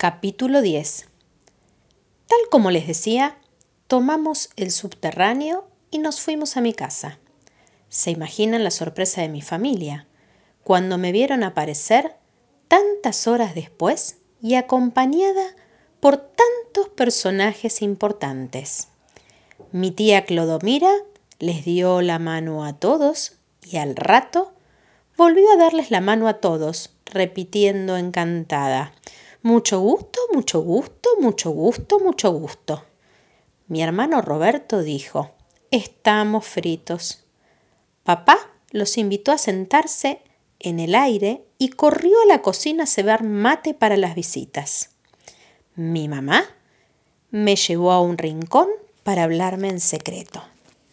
Capítulo 10 Tal como les decía, tomamos el subterráneo y nos fuimos a mi casa. ¿Se imaginan la sorpresa de mi familia cuando me vieron aparecer tantas horas después y acompañada por tantos personajes importantes? Mi tía Clodomira les dio la mano a todos y al rato volvió a darles la mano a todos, repitiendo encantada. Mucho gusto, mucho gusto, mucho gusto, mucho gusto. Mi hermano Roberto dijo, estamos fritos. Papá los invitó a sentarse en el aire y corrió a la cocina a cebar mate para las visitas. Mi mamá me llevó a un rincón para hablarme en secreto.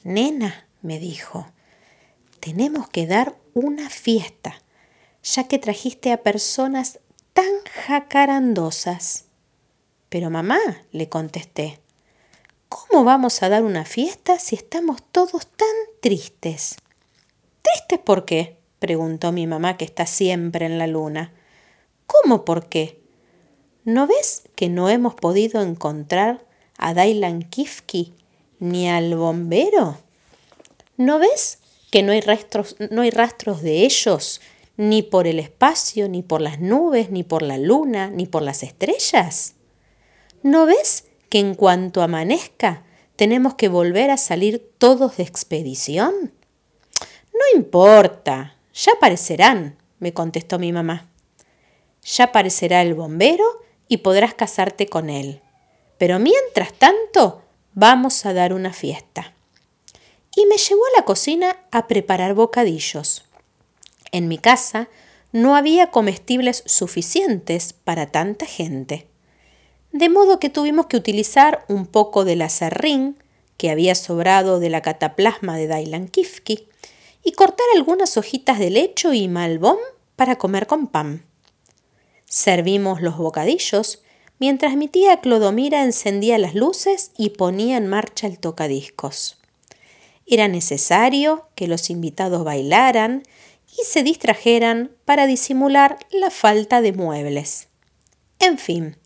Nena, me dijo, tenemos que dar una fiesta, ya que trajiste a personas tan jacarandosas. Pero mamá, le contesté, ¿cómo vamos a dar una fiesta si estamos todos tan tristes? ¿Tristes por qué? preguntó mi mamá que está siempre en la luna. ¿Cómo por qué? ¿No ves que no hemos podido encontrar a Dailan Kifki ni al bombero? ¿No ves que no hay, rastros, no hay rastros de ellos ni por el espacio, ni por las nubes, ni por la luna, ni por las estrellas? ¿No ves que en cuanto amanezca tenemos que volver a salir todos de expedición? No importa, ya aparecerán, me contestó mi mamá. Ya aparecerá el bombero y podrás casarte con él. Pero mientras tanto, vamos a dar una fiesta. Y me llevó a la cocina a preparar bocadillos. En mi casa no había comestibles suficientes para tanta gente. De modo que tuvimos que utilizar un poco del acerrín que había sobrado de la cataplasma de Dailan Kifki y cortar algunas hojitas de lecho y malbón para comer con pan. Servimos los bocadillos mientras mi tía Clodomira encendía las luces y ponía en marcha el tocadiscos. Era necesario que los invitados bailaran y se distrajeran para disimular la falta de muebles. En fin,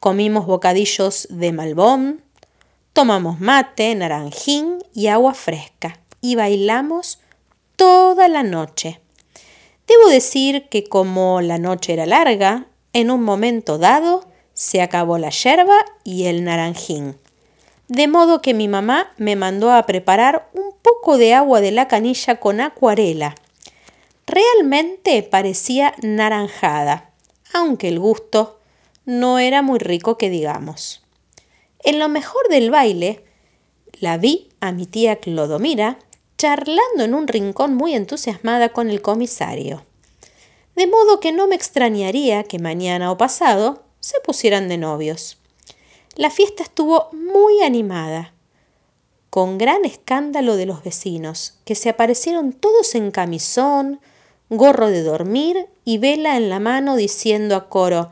comimos bocadillos de malbón, tomamos mate, naranjín y agua fresca y bailamos toda la noche. Debo decir que como la noche era larga, en un momento dado se acabó la yerba y el naranjín. De modo que mi mamá me mandó a preparar un poco de agua de la canilla con acuarela Realmente parecía naranjada, aunque el gusto no era muy rico que digamos. En lo mejor del baile, la vi a mi tía Clodomira charlando en un rincón muy entusiasmada con el comisario. De modo que no me extrañaría que mañana o pasado se pusieran de novios. La fiesta estuvo muy animada, con gran escándalo de los vecinos, que se aparecieron todos en camisón, gorro de dormir y vela en la mano diciendo a coro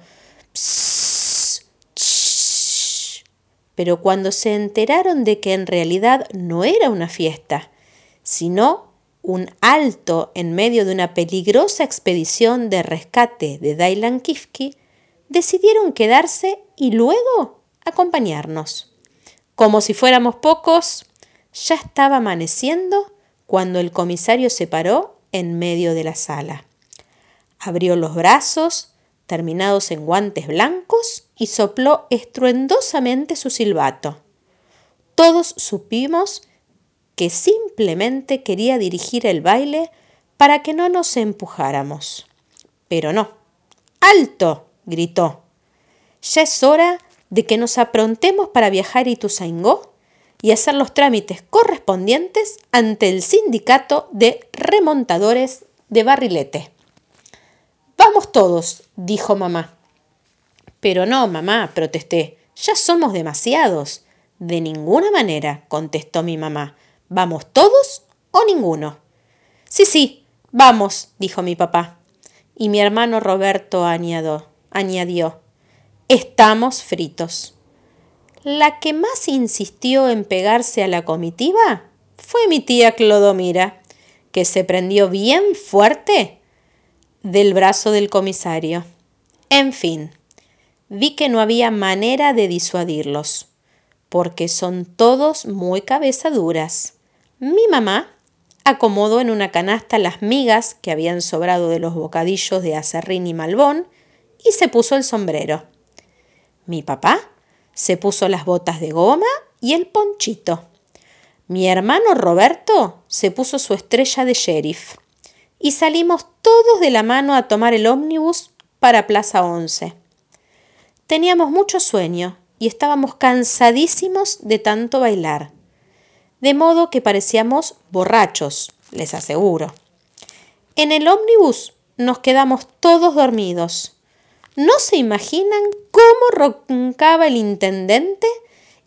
Pero cuando se enteraron de que en realidad no era una fiesta, sino un alto en medio de una peligrosa expedición de rescate de Dailan Kifki, decidieron quedarse y luego acompañarnos. Como si fuéramos pocos, ya estaba amaneciendo cuando el comisario se paró en medio de la sala. Abrió los brazos, terminados en guantes blancos, y sopló estruendosamente su silbato. Todos supimos que simplemente quería dirigir el baile para que no nos empujáramos. Pero no. ¡Alto! gritó. Ya es hora de que nos aprontemos para viajar a Ituzaingó y hacer los trámites correspondientes ante el sindicato de remontadores de barrilete. Vamos todos, dijo mamá. Pero no, mamá, protesté. Ya somos demasiados. De ninguna manera, contestó mi mamá. ¿Vamos todos o ninguno? Sí, sí, vamos, dijo mi papá. Y mi hermano Roberto añadió, añadió estamos fritos. La que más insistió en pegarse a la comitiva fue mi tía Clodomira, que se prendió bien fuerte del brazo del comisario. En fin, vi que no había manera de disuadirlos, porque son todos muy cabezaduras. Mi mamá acomodó en una canasta las migas que habían sobrado de los bocadillos de acerrín y malbón y se puso el sombrero. Mi papá se puso las botas de goma y el ponchito. Mi hermano Roberto se puso su estrella de sheriff y salimos todos de la mano a tomar el ómnibus para Plaza Once. Teníamos mucho sueño y estábamos cansadísimos de tanto bailar de modo que parecíamos borrachos, les aseguro. En el ómnibus nos quedamos todos dormidos. ¿No se imaginan cómo roncaba el intendente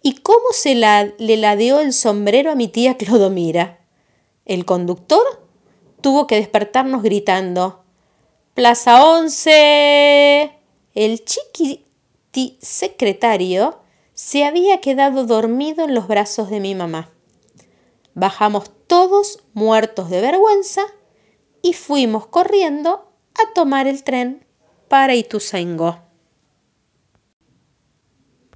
y cómo se le ladeó el sombrero a mi tía Clodomira? El conductor tuvo que despertarnos gritando Plaza Once. El chiquiti secretario se había quedado dormido en los brazos de mi mamá. Bajamos todos muertos de vergüenza y fuimos corriendo a tomar el tren para Ituzaingó.